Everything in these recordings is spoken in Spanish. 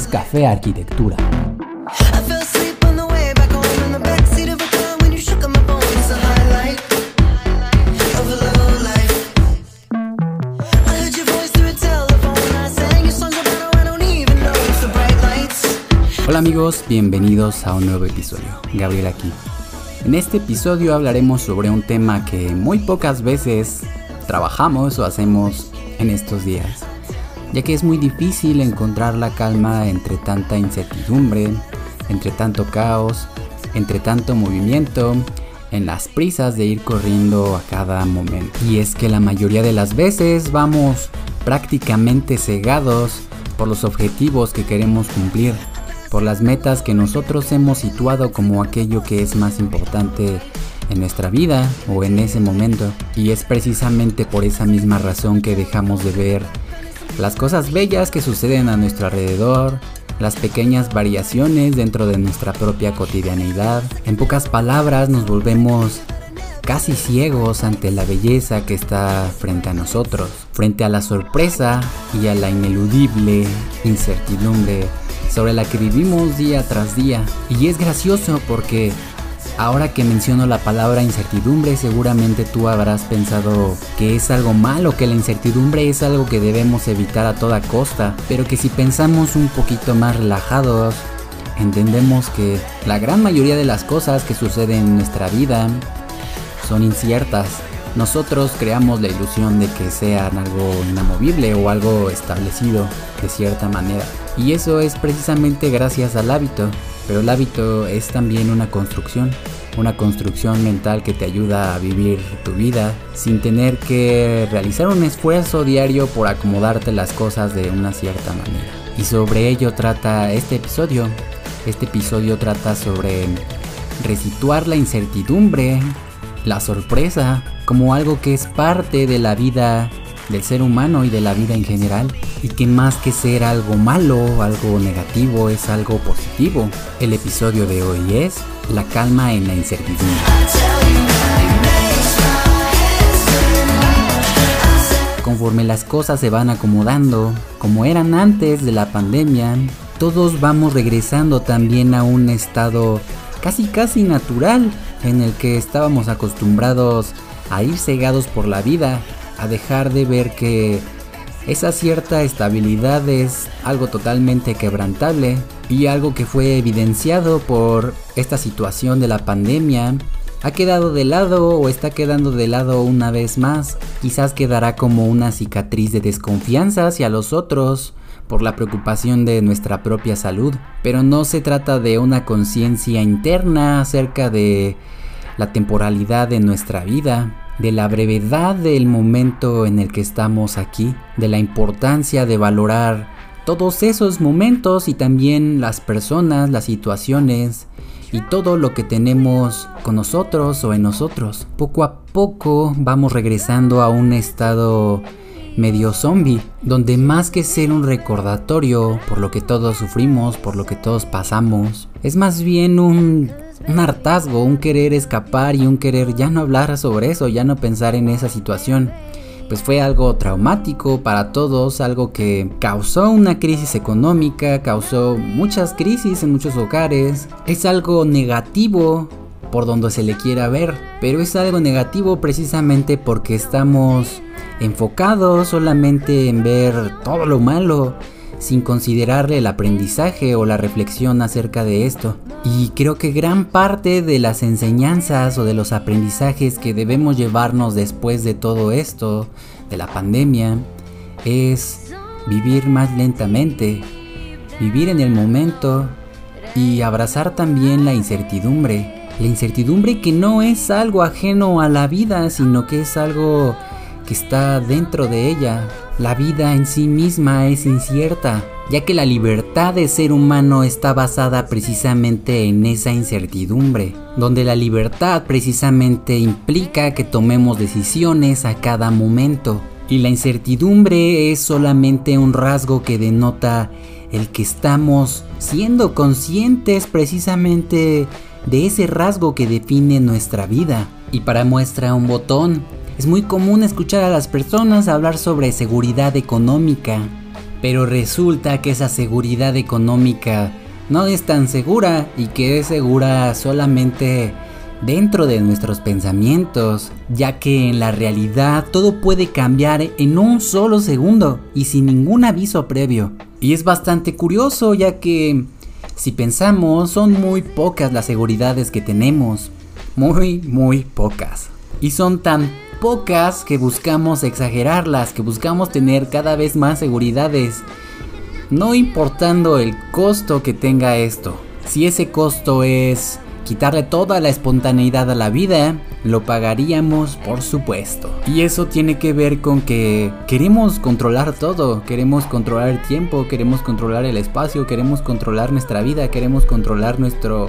Es Café Arquitectura. Hola amigos, bienvenidos a un nuevo episodio. Gabriel aquí. En este episodio hablaremos sobre un tema que muy pocas veces trabajamos o hacemos en estos días, ya que es muy difícil encontrar la calma entre tanta incertidumbre, entre tanto caos, entre tanto movimiento, en las prisas de ir corriendo a cada momento. Y es que la mayoría de las veces vamos prácticamente cegados por los objetivos que queremos cumplir por las metas que nosotros hemos situado como aquello que es más importante en nuestra vida o en ese momento. Y es precisamente por esa misma razón que dejamos de ver las cosas bellas que suceden a nuestro alrededor, las pequeñas variaciones dentro de nuestra propia cotidianidad. En pocas palabras nos volvemos casi ciegos ante la belleza que está frente a nosotros, frente a la sorpresa y a la ineludible incertidumbre sobre la que vivimos día tras día. Y es gracioso porque ahora que menciono la palabra incertidumbre, seguramente tú habrás pensado que es algo malo, que la incertidumbre es algo que debemos evitar a toda costa, pero que si pensamos un poquito más relajados, entendemos que la gran mayoría de las cosas que suceden en nuestra vida son inciertas. Nosotros creamos la ilusión de que sean algo inamovible o algo establecido de cierta manera. Y eso es precisamente gracias al hábito, pero el hábito es también una construcción, una construcción mental que te ayuda a vivir tu vida sin tener que realizar un esfuerzo diario por acomodarte las cosas de una cierta manera. Y sobre ello trata este episodio. Este episodio trata sobre resituar la incertidumbre, la sorpresa, como algo que es parte de la vida del ser humano y de la vida en general, y que más que ser algo malo, algo negativo, es algo positivo. El episodio de hoy es La calma en la incertidumbre. Conforme las cosas se van acomodando, como eran antes de la pandemia, todos vamos regresando también a un estado casi casi natural en el que estábamos acostumbrados a ir cegados por la vida, a dejar de ver que esa cierta estabilidad es algo totalmente quebrantable y algo que fue evidenciado por esta situación de la pandemia ha quedado de lado o está quedando de lado una vez más. Quizás quedará como una cicatriz de desconfianza hacia los otros por la preocupación de nuestra propia salud, pero no se trata de una conciencia interna acerca de la temporalidad de nuestra vida, de la brevedad del momento en el que estamos aquí, de la importancia de valorar todos esos momentos y también las personas, las situaciones y todo lo que tenemos con nosotros o en nosotros. Poco a poco vamos regresando a un estado medio zombie, donde más que ser un recordatorio por lo que todos sufrimos, por lo que todos pasamos, es más bien un un hartazgo, un querer escapar y un querer ya no hablar sobre eso, ya no pensar en esa situación. Pues fue algo traumático para todos, algo que causó una crisis económica, causó muchas crisis en muchos hogares. Es algo negativo por donde se le quiera ver, pero es algo negativo precisamente porque estamos enfocados solamente en ver todo lo malo sin considerarle el aprendizaje o la reflexión acerca de esto. Y creo que gran parte de las enseñanzas o de los aprendizajes que debemos llevarnos después de todo esto, de la pandemia, es vivir más lentamente, vivir en el momento y abrazar también la incertidumbre. La incertidumbre que no es algo ajeno a la vida, sino que es algo que está dentro de ella. La vida en sí misma es incierta, ya que la libertad de ser humano está basada precisamente en esa incertidumbre, donde la libertad precisamente implica que tomemos decisiones a cada momento, y la incertidumbre es solamente un rasgo que denota el que estamos siendo conscientes precisamente de ese rasgo que define nuestra vida. Y para muestra un botón, es muy común escuchar a las personas hablar sobre seguridad económica, Pero resulta que esa seguridad económica no es tan segura y que es segura solamente dentro de nuestros pensamientos, ya que en la realidad todo puede cambiar en un solo segundo y sin ningún aviso previo. Y es bastante curioso ya que si pensamos son muy pocas las seguridades que tenemos, muy muy pocas. Y son tan pocas que buscamos exagerarlas, que buscamos tener cada vez más seguridades, no importando el costo que tenga esto. Si ese costo es quitarle toda la espontaneidad a la vida, lo pagaríamos por supuesto. Y eso tiene que ver con que queremos controlar todo, queremos controlar el tiempo, queremos controlar el espacio, queremos controlar nuestra vida, queremos controlar nuestro...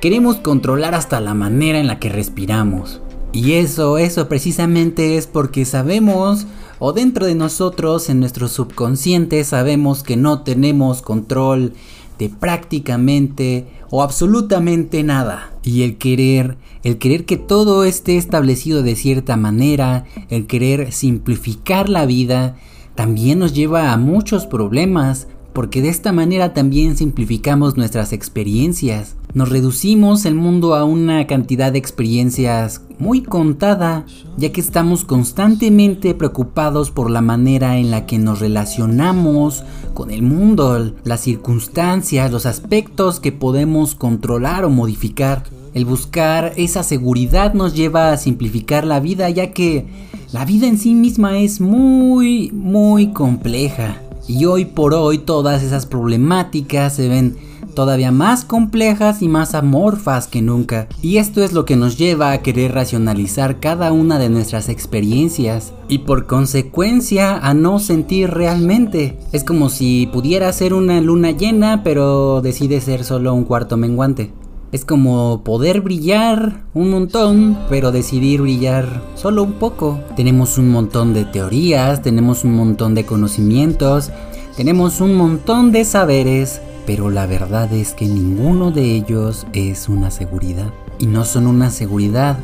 Queremos controlar hasta la manera en la que respiramos. Y eso, eso precisamente es porque sabemos, o dentro de nosotros, en nuestro subconsciente, sabemos que no tenemos control de prácticamente o absolutamente nada. Y el querer, el querer que todo esté establecido de cierta manera, el querer simplificar la vida, también nos lleva a muchos problemas, porque de esta manera también simplificamos nuestras experiencias. Nos reducimos el mundo a una cantidad de experiencias muy contada, ya que estamos constantemente preocupados por la manera en la que nos relacionamos con el mundo, las circunstancias, los aspectos que podemos controlar o modificar. El buscar esa seguridad nos lleva a simplificar la vida, ya que la vida en sí misma es muy, muy compleja. Y hoy por hoy todas esas problemáticas se ven todavía más complejas y más amorfas que nunca. Y esto es lo que nos lleva a querer racionalizar cada una de nuestras experiencias y por consecuencia a no sentir realmente. Es como si pudiera ser una luna llena pero decide ser solo un cuarto menguante. Es como poder brillar un montón, pero decidir brillar solo un poco. Tenemos un montón de teorías, tenemos un montón de conocimientos, tenemos un montón de saberes, pero la verdad es que ninguno de ellos es una seguridad. Y no son una seguridad,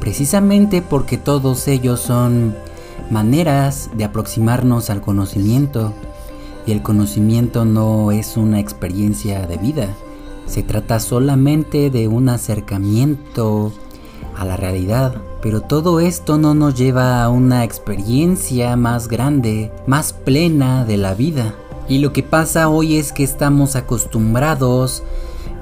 precisamente porque todos ellos son maneras de aproximarnos al conocimiento. Y el conocimiento no es una experiencia de vida se trata solamente de un acercamiento a la realidad, pero todo esto no nos lleva a una experiencia más grande, más plena de la vida. Y lo que pasa hoy es que estamos acostumbrados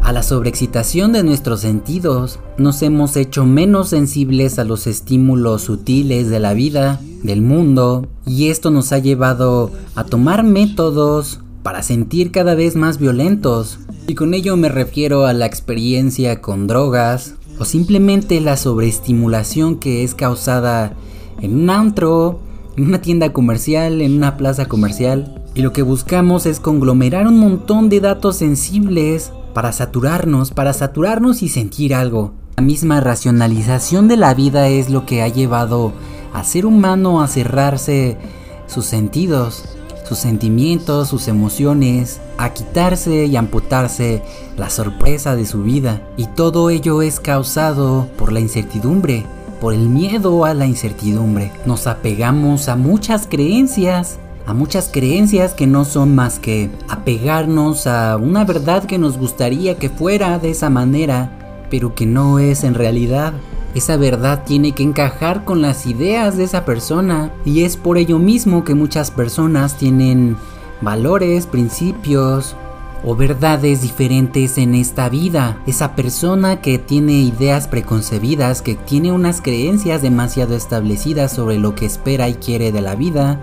a la sobreexcitación de nuestros sentidos. Nos hemos hecho menos sensibles a los estímulos sutiles de la vida, del mundo, y esto nos ha llevado a tomar métodos para sentir cada vez más violentos, y con ello me refiero a la experiencia con drogas o simplemente la sobreestimulación que es causada en un antro, en una tienda comercial, en una plaza comercial. Y lo que buscamos es conglomerar un montón de datos sensibles para saturarnos, para saturarnos y sentir algo. La misma racionalización de la vida es lo que ha llevado a ser humano a cerrarse sus sentidos, sus sentimientos, sus emociones, a quitarse y amputarse la sorpresa de su vida. Y todo ello es causado por la incertidumbre, por el miedo a la incertidumbre. Nos apegamos a muchas creencias, a muchas creencias que no son más que apegarnos a una verdad que nos gustaría que fuera de esa manera, pero que no es en realidad. Esa verdad tiene que encajar con las ideas de esa persona y es por ello mismo que muchas personas tienen valores, principios o verdades diferentes en esta vida. Esa persona que tiene ideas preconcebidas, que tiene unas creencias demasiado establecidas sobre lo que espera y quiere de la vida,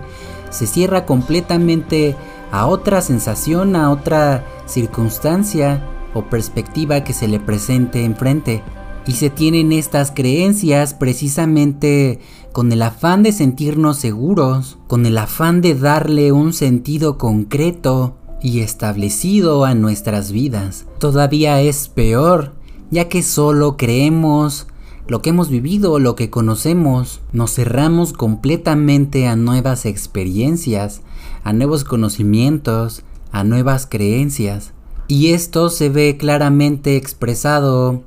se cierra completamente a otra sensación, a otra circunstancia o perspectiva que se le presente enfrente y se tienen estas creencias precisamente con el afán de sentirnos seguros, con el afán de darle un sentido concreto y establecido a nuestras vidas. Todavía es peor, ya que solo creemos lo que hemos vivido, lo que conocemos, nos cerramos completamente a nuevas experiencias, a nuevos conocimientos, a nuevas creencias. Y esto se ve claramente expresado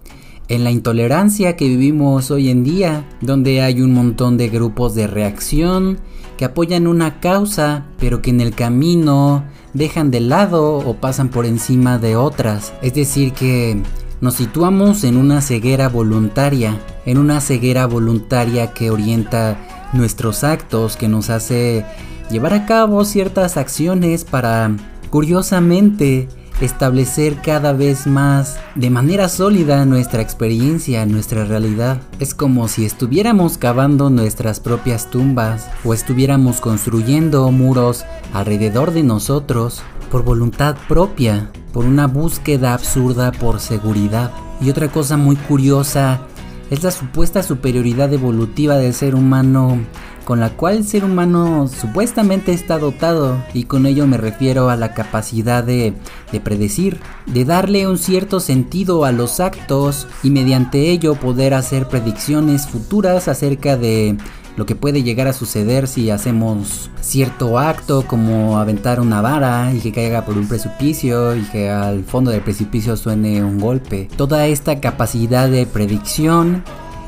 en la intolerancia que vivimos hoy en día, donde hay un montón de grupos de reacción que apoyan una causa, pero que en el camino dejan de lado o pasan por encima de otras. Es decir, que nos situamos en una ceguera voluntaria, en una ceguera voluntaria que orienta nuestros actos, que nos hace llevar a cabo ciertas acciones para, curiosamente, establecer cada vez más de manera sólida nuestra experiencia, nuestra realidad. Es como si estuviéramos cavando nuestras propias tumbas o estuviéramos construyendo muros alrededor de nosotros por voluntad propia, por una búsqueda absurda por seguridad. Y otra cosa muy curiosa es la supuesta superioridad evolutiva del ser humano con la cual el ser humano supuestamente está dotado y con ello me refiero a la capacidad de, de, predecir, de darle un cierto sentido a los actos y mediante ello poder hacer predicciones futuras acerca de lo que puede llegar a suceder si hacemos cierto acto como aventar una vara y que caiga por un precipicio y que al fondo del precipicio suene un golpe. Toda esta capacidad de predicción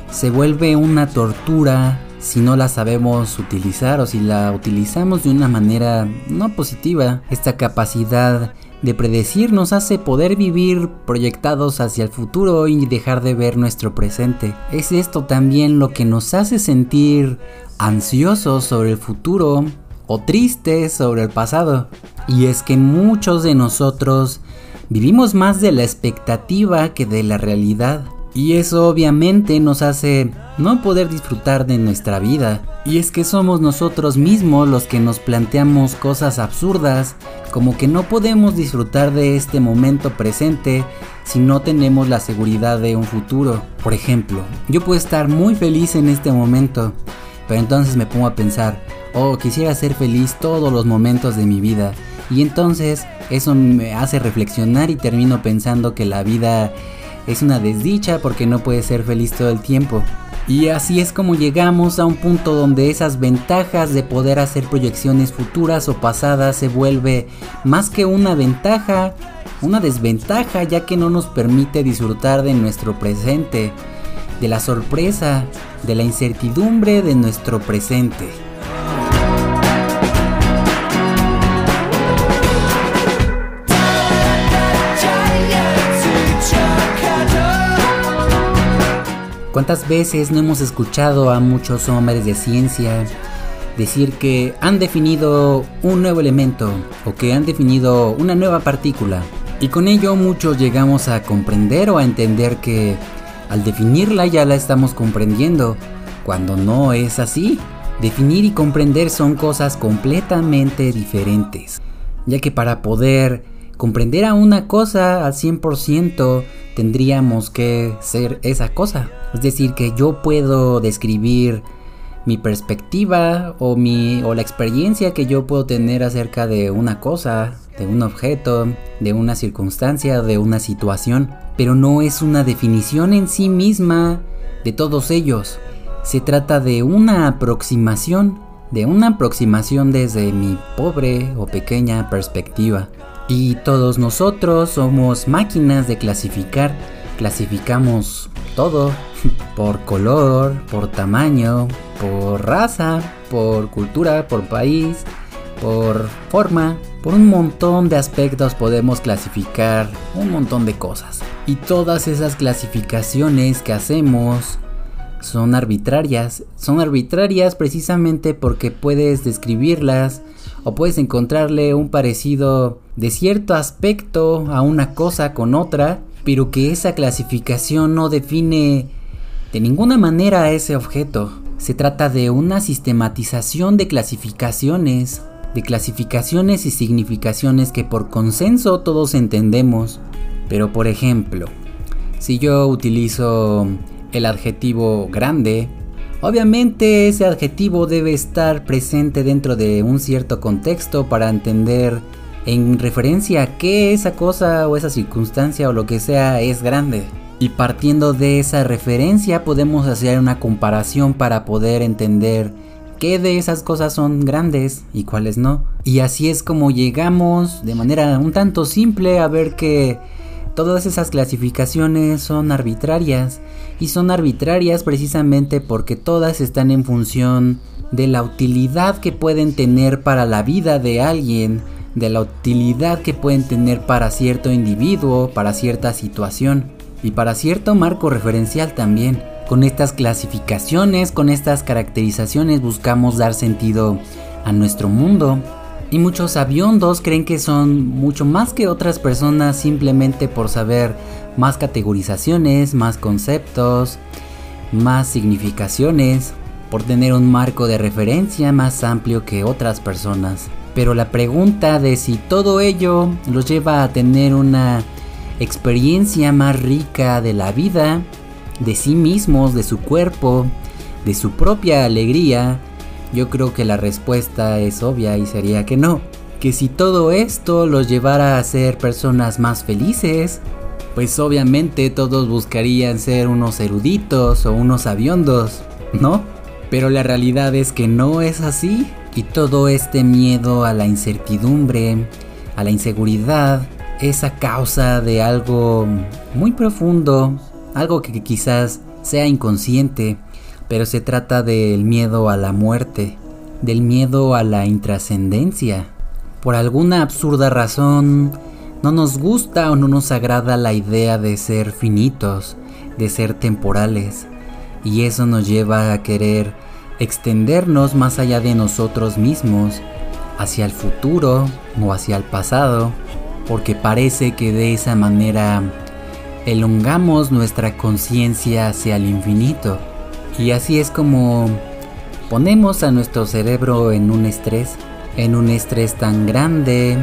se vuelve una tortura si no la sabemos utilizar o si la utilizamos de una manera no positiva. Esta capacidad de predecir nos hace poder vivir proyectados hacia el futuro y dejar de ver nuestro presente. Es esto también lo que nos hace sentir ansiosos sobre el futuro o tristes sobre el pasado. Y es que muchos de nosotros vivimos más de la expectativa que de la realidad. Y eso obviamente nos hace no poder disfrutar de nuestra vida. Y es que somos nosotros mismos los que nos planteamos cosas absurdas, como que no podemos disfrutar de este momento presente si no tenemos la seguridad de un futuro. Por ejemplo, yo puedo estar muy feliz en este momento, pero entonces me pongo a pensar, oh, quisiera ser feliz todos los momentos de mi vida. Y entonces eso me hace reflexionar y termino pensando que la vida es una desdicha porque no puedes ser feliz todo el tiempo. Y así es como llegamos a un punto donde esas ventajas de poder hacer proyecciones futuras o pasadas se vuelve más que una ventaja, una desventaja ya que no nos permite disfrutar de nuestro presente, de la sorpresa, de la incertidumbre de nuestro presente. ¿Cuántas veces no hemos escuchado a muchos hombres de ciencia decir que han definido un nuevo elemento o que han definido una nueva partícula? Y con ello muchos llegamos a comprender o a entender que al definirla ya la estamos comprendiendo, cuando no es así. Definir y comprender son cosas completamente diferentes, ya que para poder comprender a una cosa al 100% tendríamos que ser esa cosa. Es decir, que yo puedo describir mi perspectiva o, mi, o la experiencia que yo puedo tener acerca de una cosa, de un objeto, de una circunstancia, de una situación, pero no es una definición en sí misma de todos ellos. Se trata de una aproximación, de una aproximación desde mi pobre o pequeña perspectiva. Y todos nosotros somos máquinas de clasificar. Clasificamos todo por color, por tamaño, por raza, por cultura, por país, por forma. Por un montón de aspectos podemos clasificar un montón de cosas. Y todas esas clasificaciones que hacemos son arbitrarias. Son arbitrarias precisamente porque puedes describirlas o puedes encontrarle un parecido de cierto aspecto a una cosa con otra, pero que esa clasificación no define de ninguna manera a ese objeto. Se trata de una sistematización de clasificaciones, de clasificaciones y significaciones que por consenso todos entendemos. Pero por ejemplo, si yo utilizo el adjetivo grande, Obviamente ese adjetivo debe estar presente dentro de un cierto contexto para entender en referencia a qué esa cosa o esa circunstancia o lo que sea es grande. Y partiendo de esa referencia podemos hacer una comparación para poder entender qué de esas cosas son grandes y cuáles no. Y así es como llegamos de manera un tanto simple a ver que todas esas clasificaciones son arbitrarias y son arbitrarias precisamente porque todas están en función de la utilidad que pueden tener para la vida de alguien, de la utilidad que pueden tener para cierto individuo, para cierta situación y para cierto marco referencial también. Con estas clasificaciones, con estas caracterizaciones buscamos dar sentido a nuestro mundo. Y muchos aviondos creen que son mucho más que otras personas simplemente por saber más categorizaciones, más conceptos, más significaciones, por tener un marco de referencia más amplio que otras personas. Pero la pregunta de si todo ello los lleva a tener una experiencia más rica de la vida, de sí mismos, de su cuerpo, de su propia alegría, yo creo que la respuesta es obvia y sería que no. Que si todo esto los llevara a ser personas más felices, pues obviamente todos buscarían ser unos eruditos o unos aviondos, ¿no? Pero la realidad es que no es así. Y todo este miedo a la incertidumbre, a la inseguridad, es a causa de algo muy profundo, algo que quizás sea inconsciente, pero se trata del miedo a la muerte, del miedo a la intrascendencia. Por alguna absurda razón, no nos gusta o no nos agrada la idea de ser finitos, de ser temporales, y eso nos lleva a querer extendernos más allá de nosotros mismos, hacia el futuro o hacia el pasado, porque parece que de esa manera elongamos nuestra conciencia hacia el infinito. Y así es como ponemos a nuestro cerebro en un estrés, en un estrés tan grande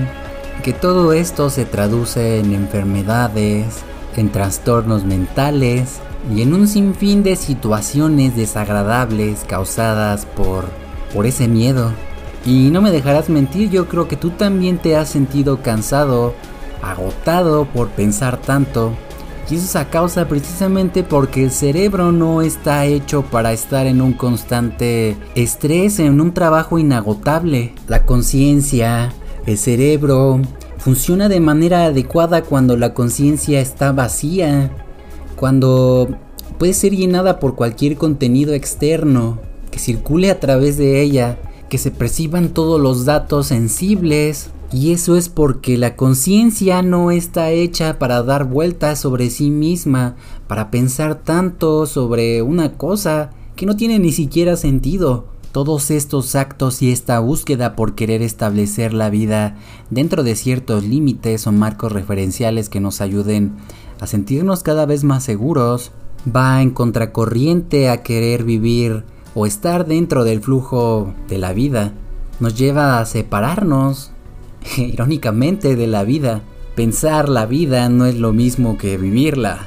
que todo esto se traduce en enfermedades, en trastornos mentales y en un sinfín de situaciones desagradables causadas por por ese miedo. Y no me dejarás mentir, yo creo que tú también te has sentido cansado, agotado por pensar tanto y eso es a causa precisamente porque el cerebro no está hecho para estar en un constante estrés, en un trabajo inagotable. La conciencia, el cerebro, funciona de manera adecuada cuando la conciencia está vacía, cuando puede ser llenada por cualquier contenido externo que circule a través de ella, que se perciban todos los datos sensibles, y eso es porque la conciencia no está hecha para dar vueltas sobre sí misma, para pensar tanto sobre una cosa que no tiene ni siquiera sentido. Todos estos actos y esta búsqueda por querer establecer la vida dentro de ciertos límites o marcos referenciales que nos ayuden a sentirnos cada vez más seguros, va en contracorriente a querer vivir o estar dentro del flujo de la vida. Nos lleva a separarnos irónicamente, de la vida. Pensar la vida no es lo mismo que vivirla.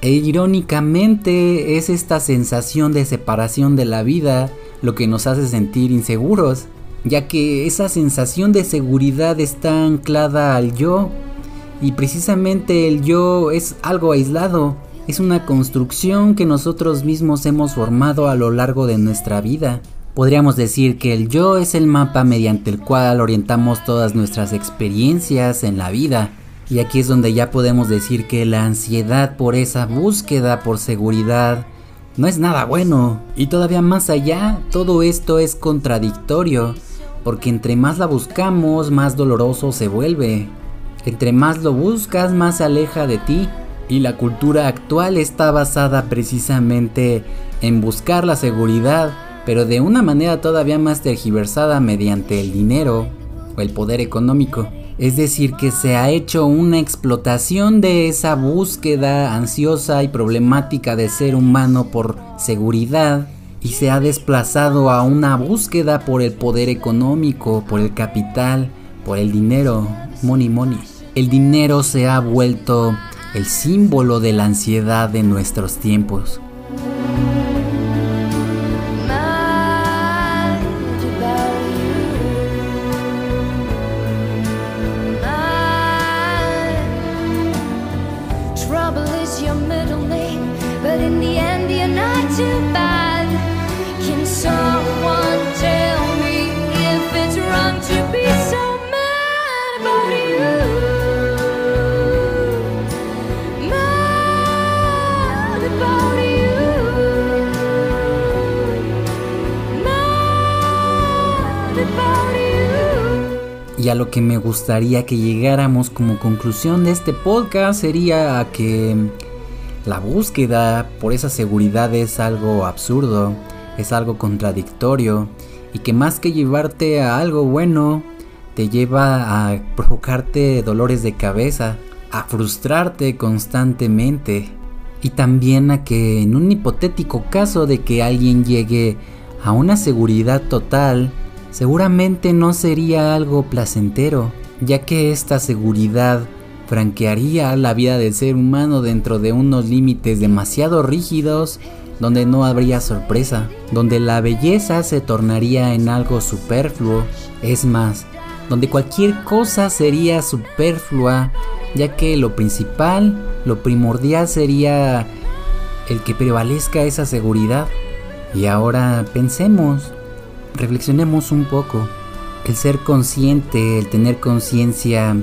E irónicamente es esta sensación de separación de la vida lo que nos hace sentir inseguros, ya que esa sensación de seguridad está anclada al yo, y precisamente el yo es algo aislado, es una construcción que nosotros mismos hemos formado a lo largo de nuestra vida. Podríamos decir que el yo es el mapa mediante el cual orientamos todas nuestras experiencias en la vida. Y aquí es donde ya podemos decir que la ansiedad por esa búsqueda por seguridad no es nada bueno. Y todavía más allá, todo esto es contradictorio, porque entre más la buscamos, más doloroso se vuelve. Entre más lo buscas, más se aleja de ti. Y la cultura actual está basada precisamente en buscar la seguridad pero de una manera todavía más tergiversada mediante el dinero o el poder económico. Es decir, que se ha hecho una explotación de esa búsqueda ansiosa y problemática de ser humano por seguridad y se ha desplazado a una búsqueda por el poder económico, por el capital, por el dinero, money money. El dinero se ha vuelto el símbolo de la ansiedad de nuestros tiempos. A lo que me gustaría que llegáramos como conclusión de este podcast sería a que la búsqueda por esa seguridad es algo absurdo, es algo contradictorio y que más que llevarte a algo bueno, te lleva a provocarte dolores de cabeza, a frustrarte constantemente y también a que en un hipotético caso de que alguien llegue a una seguridad total, seguramente no sería algo placentero, ya que esta seguridad franquearía la vida del ser humano dentro de unos límites demasiado rígidos donde no habría sorpresa, donde la belleza se tornaría en algo superfluo, es más, donde cualquier cosa sería superflua, ya que lo principal, lo primordial sería el que prevalezca esa seguridad. Y ahora pensemos, reflexionemos un poco. El ser consciente, el tener conciencia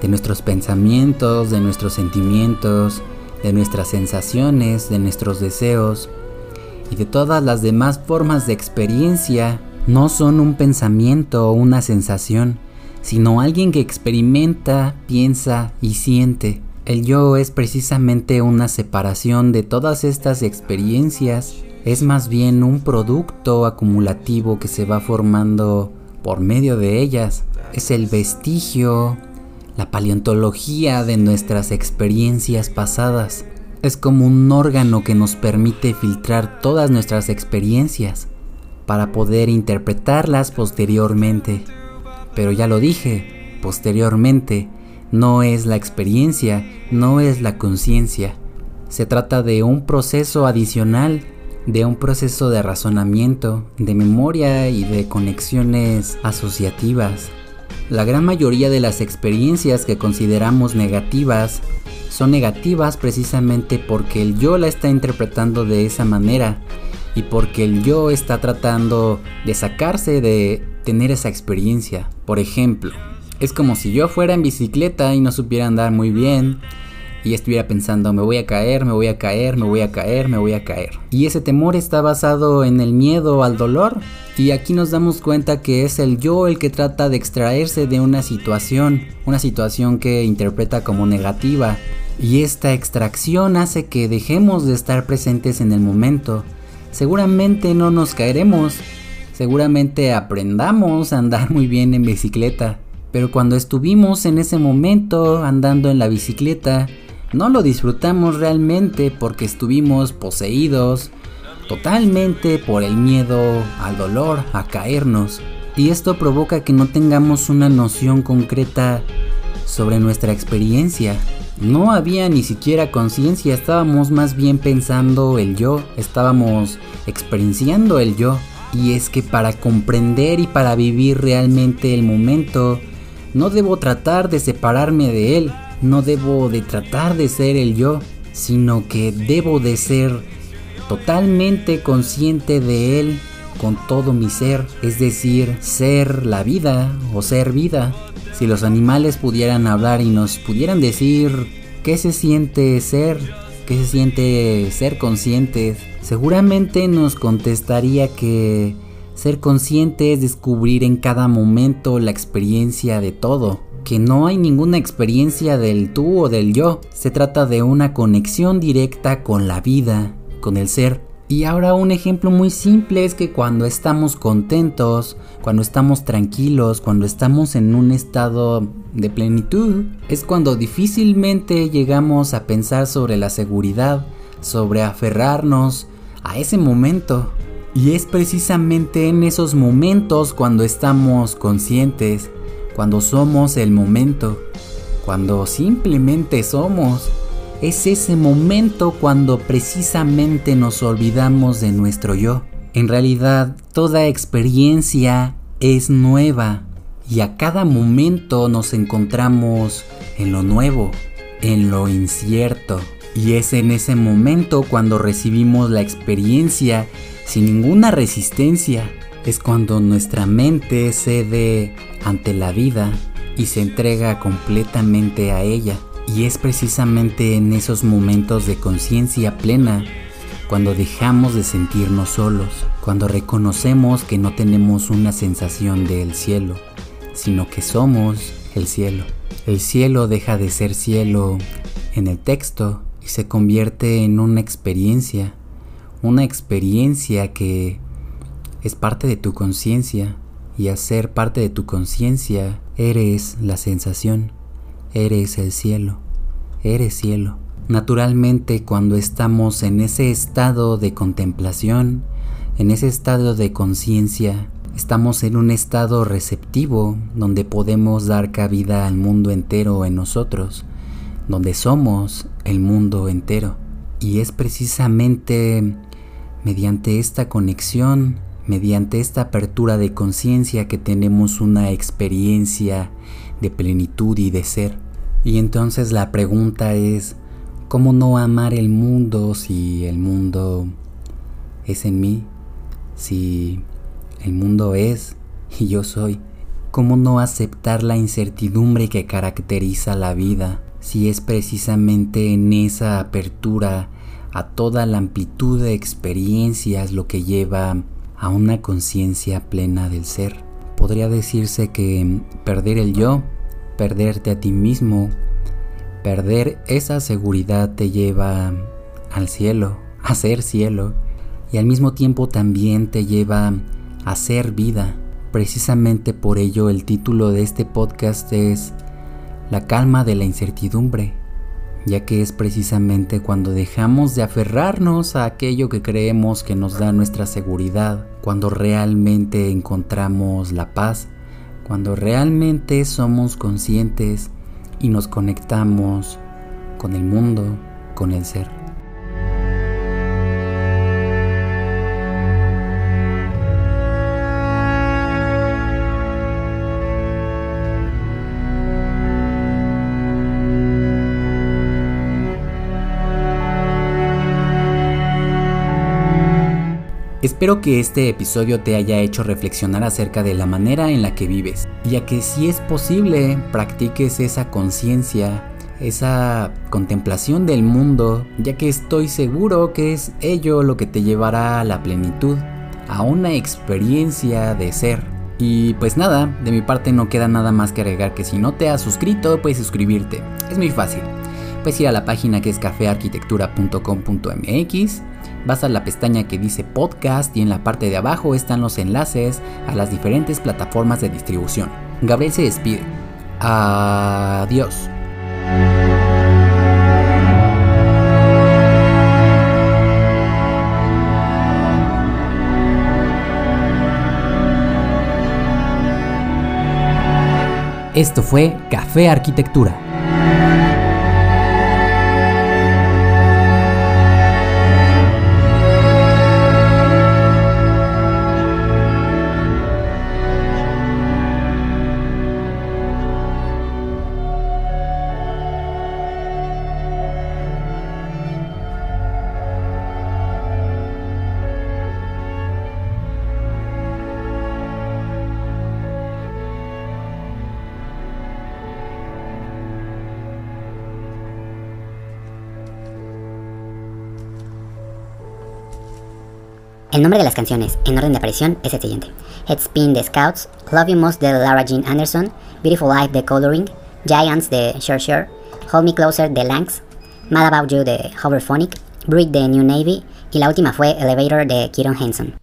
de nuestros pensamientos, de nuestros sentimientos, de nuestras sensaciones, de nuestros deseos y de todas las demás formas de experiencia, no son un pensamiento o una sensación, sino alguien que experimenta, piensa y siente. El yo es precisamente una separación de todas estas experiencias, es más bien un producto acumulativo que se va formando por medio de ellas. Es el vestigio, la paleontología de nuestras experiencias pasadas. Es como un órgano que nos permite filtrar todas nuestras experiencias para poder interpretarlas posteriormente. Pero ya lo dije, posteriormente no es la experiencia, no es la conciencia. Se trata de un proceso adicional, de un proceso de razonamiento, de memoria y de conexiones asociativas. La gran mayoría de las experiencias que consideramos negativas son negativas precisamente porque el yo la está interpretando de esa manera y porque el yo está tratando de sacarse de tener esa experiencia. Por ejemplo, es como si yo fuera en bicicleta y no supiera andar muy bien y estuviera pensando me voy a caer, me voy a caer, me voy a caer, me voy a caer. Y ese temor está basado en el miedo al dolor. Y aquí nos damos cuenta que es el yo el que trata de extraerse de una situación, una situación que interpreta como negativa. Y esta extracción hace que dejemos de estar presentes en el momento. Seguramente no nos caeremos, seguramente aprendamos a andar muy bien en bicicleta. Pero cuando estuvimos en ese momento andando en la bicicleta, no lo disfrutamos realmente porque estuvimos poseídos totalmente por el miedo al dolor, a caernos. Y esto provoca que no tengamos una noción concreta sobre nuestra experiencia. No había ni siquiera conciencia, estábamos más bien pensando el yo, estábamos experienciando el yo. Y es que para comprender y para vivir realmente el momento, no debo tratar de separarme de él, no debo de tratar de ser el yo, sino que debo de ser totalmente consciente de él con todo mi ser, es decir, ser la vida o ser vida. Si los animales pudieran hablar y nos pudieran decir qué se siente ser, qué se siente ser conscientes, seguramente nos contestaría que ser consciente es descubrir en cada momento la experiencia de todo que no hay ninguna experiencia del tú o del yo, se trata de una conexión directa con la vida, con el ser. Y ahora un ejemplo muy simple es que cuando estamos contentos, cuando estamos tranquilos, cuando estamos en un estado de plenitud, es cuando difícilmente llegamos a pensar sobre la seguridad, sobre aferrarnos a ese momento. Y es precisamente en esos momentos cuando estamos conscientes cuando somos el momento, cuando simplemente somos. Es ese momento cuando precisamente nos olvidamos de nuestro yo. En realidad, toda experiencia es nueva y a cada momento nos encontramos en lo nuevo, en lo incierto. Y es en ese momento cuando recibimos la experiencia sin ninguna resistencia, es cuando nuestra mente cede ante la vida y se entrega completamente a ella. Y es precisamente en esos momentos de conciencia plena cuando dejamos de sentirnos solos, cuando reconocemos que no tenemos una sensación del cielo, sino que somos el cielo. El cielo deja de ser cielo en el texto y se convierte en una experiencia, una experiencia que es parte de tu conciencia y al ser parte de tu conciencia eres la sensación, eres el cielo, eres cielo. Naturalmente cuando estamos en ese estado de contemplación, en ese estado de conciencia, estamos en un estado receptivo donde podemos dar cabida al mundo entero en nosotros, donde somos el mundo entero. Y es precisamente mediante esta conexión, mediante esta apertura de conciencia que tenemos una experiencia de plenitud y de ser. Y entonces la pregunta es, ¿cómo no amar el mundo si el mundo es en mí? Si el mundo es y yo soy, ¿cómo no aceptar la incertidumbre que caracteriza la vida si es precisamente en esa apertura a toda la amplitud de experiencias lo que lleva a una conciencia plena del ser? Podría decirse que perder el yo, perderte a ti mismo, perder esa seguridad te lleva al cielo, a ser cielo, y al mismo tiempo también te lleva a ser vida. Precisamente por ello el título de este podcast es La calma de la incertidumbre, ya que es precisamente cuando dejamos de aferrarnos a aquello que creemos que nos da nuestra seguridad, cuando realmente encontramos la paz, cuando realmente somos conscientes y nos conectamos con el mundo, con el ser. Espero que este episodio te haya hecho reflexionar acerca de la manera en la que vives, ya que si es posible practiques esa conciencia, esa contemplación del mundo, ya que estoy seguro que es ello lo que te llevará a la plenitud, a una experiencia de ser. Y pues nada, de mi parte no queda nada más que agregar que si no te has suscrito, puedes suscribirte. Es muy fácil. Puedes ir a la página que es cafearquitectura.com.mx vas a la pestaña que dice podcast y en la parte de abajo están los enlaces a las diferentes plataformas de distribución. Gabriel se despide. Adiós. Esto fue Café Arquitectura. Nombre de las canciones, en orden de aparición, es el siguiente. Headspin de Scouts, Love You Most de Lara Jean Anderson, Beautiful Life de Coloring, Giants de Sure Sure, Hold Me Closer de Lanks, Mad About You de Hoverphonic, Breed de New Navy y la última fue Elevator de Kieron Henson.